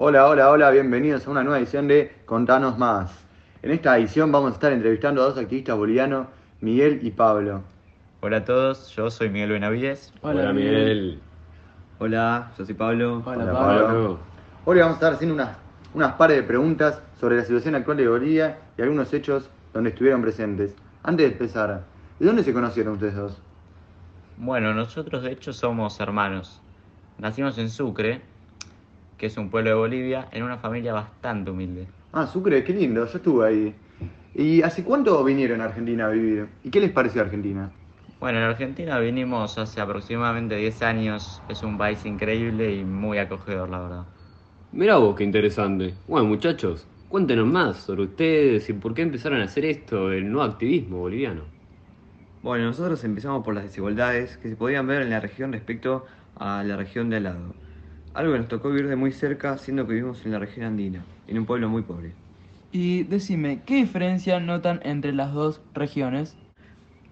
Hola, hola, hola, bienvenidos a una nueva edición de Contanos Más. En esta edición vamos a estar entrevistando a dos activistas bolivianos, Miguel y Pablo. Hola a todos, yo soy Miguel Benavides. Hola, Miguel. Hola, yo soy Pablo. Hola, Hola, Pablo. Pablo. Hoy vamos a estar haciendo unas, unas pares de preguntas sobre la situación actual de Bolivia y algunos hechos donde estuvieron presentes. Antes de empezar, ¿de dónde se conocieron ustedes dos? Bueno, nosotros de hecho somos hermanos. Nacimos en Sucre, que es un pueblo de Bolivia, en una familia bastante humilde. Ah, Sucre, qué lindo, yo estuve ahí. ¿Y hace cuánto vinieron a Argentina a vivir? ¿Y qué les pareció Argentina? Bueno, en Argentina vinimos hace aproximadamente 10 años. Es un país increíble y muy acogedor, la verdad. Mirá vos, qué interesante. Bueno, muchachos, cuéntenos más sobre ustedes y por qué empezaron a hacer esto, el no activismo boliviano. Bueno, nosotros empezamos por las desigualdades que se podían ver en la región respecto a la región de al lado. Algo que nos tocó vivir de muy cerca, siendo que vivimos en la región andina, en un pueblo muy pobre. Y decime, ¿qué diferencia notan entre las dos regiones?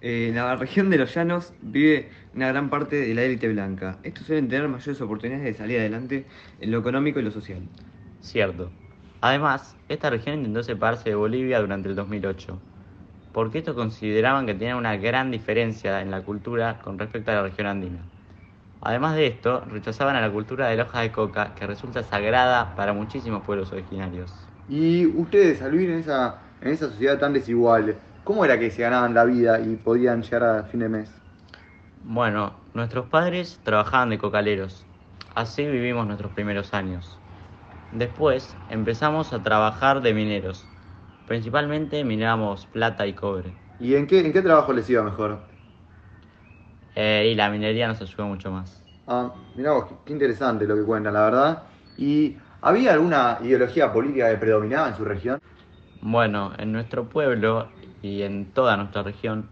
Eh, en la región de los llanos vive una gran parte de la élite blanca. Estos suelen tener mayores oportunidades de salir adelante en lo económico y lo social. Cierto. Además, esta región intentó separarse de Bolivia durante el 2008, porque estos consideraban que tenían una gran diferencia en la cultura con respecto a la región andina. Además de esto, rechazaban a la cultura de la hoja de coca, que resulta sagrada para muchísimos pueblos originarios. Y ustedes, al vivir en esa, en esa sociedad tan desigual, ¿cómo era que se ganaban la vida y podían llegar a fin de mes? Bueno, nuestros padres trabajaban de cocaleros. Así vivimos nuestros primeros años. Después empezamos a trabajar de mineros. Principalmente minábamos plata y cobre. ¿Y en qué, en qué trabajo les iba mejor? Eh, y la minería nos ayudó mucho más. Ah, mirá vos, qué, qué interesante lo que cuentan, la verdad. ¿Y había alguna ideología política que predominaba en su región? Bueno, en nuestro pueblo y en toda nuestra región,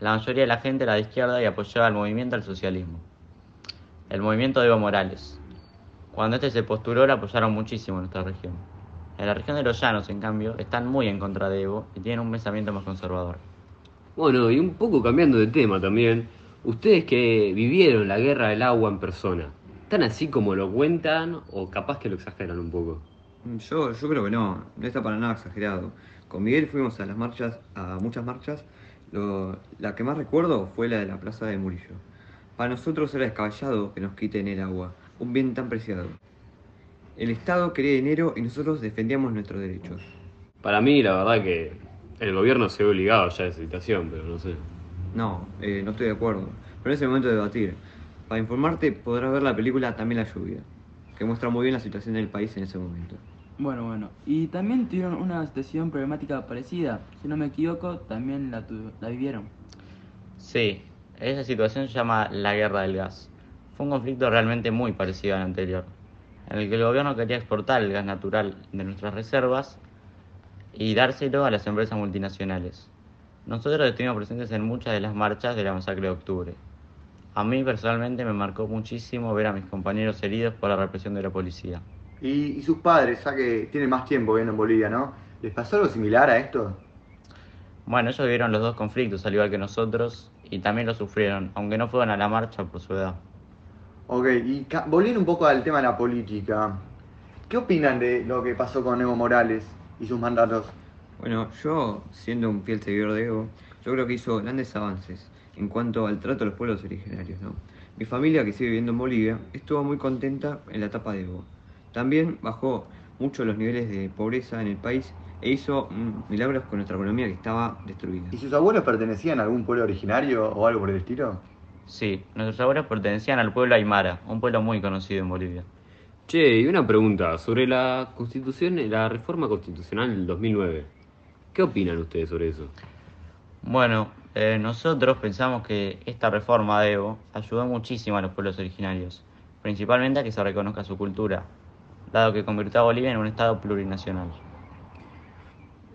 la mayoría de la gente era de izquierda y apoyaba el movimiento al socialismo. El movimiento de Evo Morales. Cuando este se postuló, lo apoyaron muchísimo en nuestra región. En la región de los llanos, en cambio, están muy en contra de Evo y tienen un pensamiento más conservador. Bueno, y un poco cambiando de tema también, ustedes que vivieron la guerra del agua en persona, ¿están así como lo cuentan o capaz que lo exageran un poco? Mm, Yo, yo creo que no, no está para nada exagerado. Con Miguel fuimos a las marchas, a muchas marchas. Lo- la que más recuerdo fue la de la Plaza de Murillo. Para nosotros era descabellado que nos quiten el agua, un bien tan preciado. El Estado quería dinero y nosotros defendíamos nuestros derechos. Para mí, la verdad que el gobierno se ve obligado ya a esa situación, pero no sé. No, eh, no estoy de acuerdo. Pero es el momento de debatir. Para informarte podrás ver la película También la lluvia, que muestra muy bien la situación del país en ese momento. Bueno, bueno. Y también tuvieron una situación problemática parecida. Si no me equivoco, también la, tu- la vivieron. Sí, esa situación se llama la guerra del gas. Fue un conflicto realmente muy parecido al anterior, en el que el gobierno quería exportar el gas natural de nuestras reservas y dárselo a las empresas multinacionales. Nosotros estuvimos presentes en muchas de las marchas de la masacre de octubre. A mí personalmente me marcó muchísimo ver a mis compañeros heridos por la represión de la policía. Y, y sus padres, ya que tienen más tiempo viviendo en Bolivia, ¿no? ¿Les pasó algo similar a esto? Bueno, ellos vivieron los dos conflictos al igual que nosotros y también lo sufrieron, aunque no fueron a la marcha por su edad. Ok, y volviendo un poco al tema de la política, ¿qué opinan de lo que pasó con Evo Morales y sus mandatos? Bueno, yo, siendo un fiel seguidor de Evo, yo creo que hizo grandes avances en cuanto al trato a los pueblos originarios, ¿no? Mi familia, que sigue viviendo en Bolivia, estuvo muy contenta en la etapa de Evo. También bajó mucho los niveles de pobreza en el país e hizo mm, milagros con nuestra economía que estaba destruida. ¿Y sus abuelos pertenecían a algún pueblo originario o algo por el estilo? Sí, nuestros abuelos pertenecían al pueblo Aymara, un pueblo muy conocido en Bolivia. Che, y una pregunta sobre la constitución, la reforma constitucional del 2009. ¿Qué opinan ustedes sobre eso? Bueno, eh, nosotros pensamos que esta reforma de Evo ayudó muchísimo a los pueblos originarios, principalmente a que se reconozca su cultura, dado que convirtió a Bolivia en un estado plurinacional.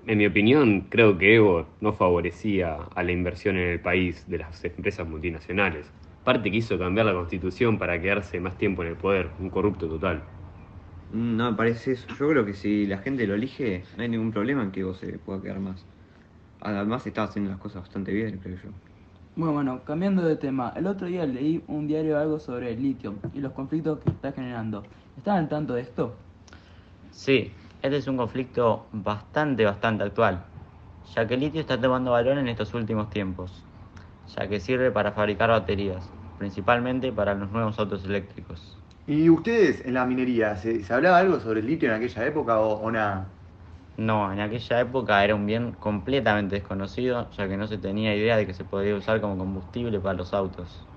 En mi opinión, creo que Evo no favorecía a la inversión en el país de las empresas multinacionales. Aparte quiso cambiar la constitución para quedarse más tiempo en el poder, un corrupto total. Mm, No me parece eso. Yo creo que si la gente lo elige, no hay ningún problema en que Evo se pueda quedar más. Además, estaba haciendo las cosas bastante bien, creo yo. Bueno, bueno, cambiando de tema, el otro día leí un diario algo sobre el litio y los conflictos que está generando. ¿Están al tanto de esto? Sí, este es un conflicto bastante, bastante actual, ya que el litio está tomando valor en estos últimos tiempos, ya que sirve para fabricar baterías, principalmente para los nuevos autos eléctricos. ¿Y ustedes en la minería, se, se hablaba algo sobre el litio en aquella época o, o nada? No, en aquella época era un bien completamente desconocido, ya que no se tenía idea de que se podía usar como combustible para los autos.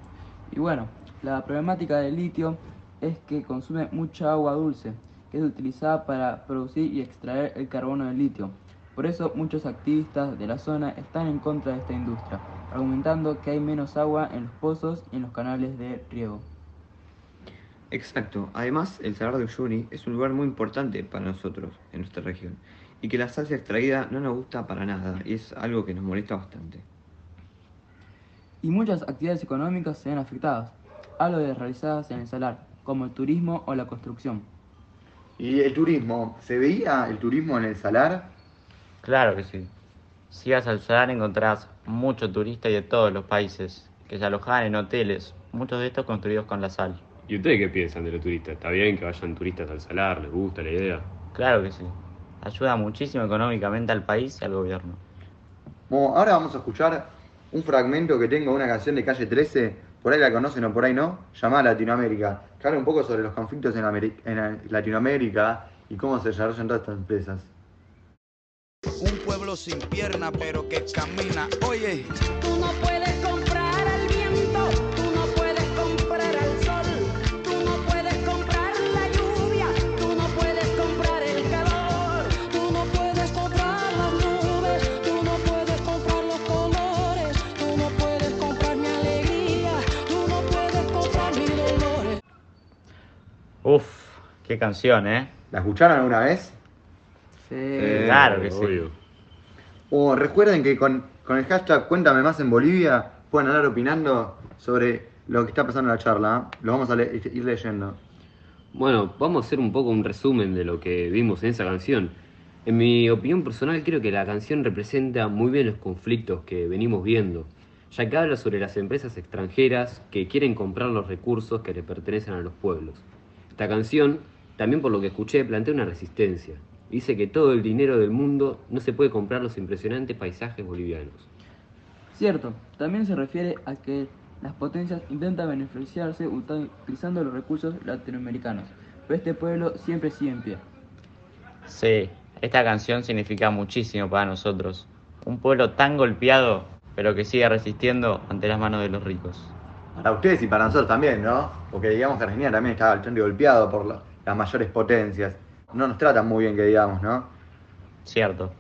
Y bueno, la problemática del litio es que consume mucha agua dulce, que es utilizada para producir y extraer el carbono del litio. Por eso muchos activistas de la zona están en contra de esta industria, argumentando que hay menos agua en los pozos y en los canales de riego. Exacto. Además, el Salar de Uyuni es un lugar muy importante para nosotros en nuestra región y que la salsa extraída no nos gusta para nada y es algo que nos molesta bastante. Y muchas actividades económicas se ven afectadas. Hablo de realizadas en el salar, como el turismo o la construcción. ¿Y el turismo? ¿Se veía el turismo en el salar? Claro que sí. Si vas al salar encontrarás muchos turistas de todos los países, que se alojaban en hoteles, muchos de estos construidos con la sal. ¿Y ustedes qué piensan de los turistas? ¿Está bien que vayan turistas al salar? ¿Les gusta la idea? Claro que sí. Ayuda muchísimo económicamente al país y al gobierno. Bueno, ahora vamos a escuchar un fragmento que tengo de una canción de Calle 13, por ahí la conocen o por ahí no, llamada Latinoamérica, que habla un poco sobre los conflictos en, Ameri- en Latinoamérica y cómo se desarrollan todas estas empresas. Un pueblo sin pierna pero que camina. Oye, Tú no puedes qué canción, ¿eh? ¿La escucharon alguna vez? Sí. claro que sí. obvio. O recuerden que con, con el hashtag Cuéntame más en Bolivia pueden andar opinando sobre lo que está pasando en la charla. ¿eh? Lo vamos a le- ir leyendo. Bueno, vamos a hacer un poco un resumen de lo que vimos en esa canción. En mi opinión personal creo que la canción representa muy bien los conflictos que venimos viendo, ya que habla sobre las empresas extranjeras que quieren comprar los recursos que le pertenecen a los pueblos. Esta canción, también por lo que escuché, plantea una resistencia. Dice que todo el dinero del mundo no se puede comprar los impresionantes paisajes bolivianos. Cierto, también se refiere a que las potencias intentan beneficiarse utilizando los recursos latinoamericanos, pero este pueblo siempre sigue en pie. Sí, esta canción significa muchísimo para nosotros. Un pueblo tan golpeado, pero que sigue resistiendo ante las manos de los ricos. Para ustedes y para nosotros también, ¿no? Porque digamos que Argentina también está bastante golpeado por la- las mayores potencias. No nos tratan muy bien, que digamos, ¿no? Cierto.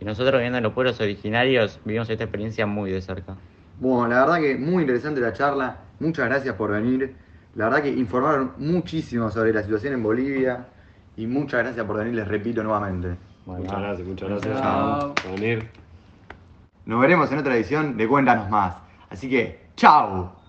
Y nosotros viendo en los pueblos originarios vivimos esta experiencia muy de cerca. Bueno, la verdad que muy interesante la charla. Muchas gracias por venir. La verdad que informaron muchísimo sobre la situación en Bolivia. Y muchas gracias por venir, les repito nuevamente. Muchas gracias, muchas gracias Chao. por venir. Nos veremos en otra edición de Cuéntanos Más. Así que, ¡chao!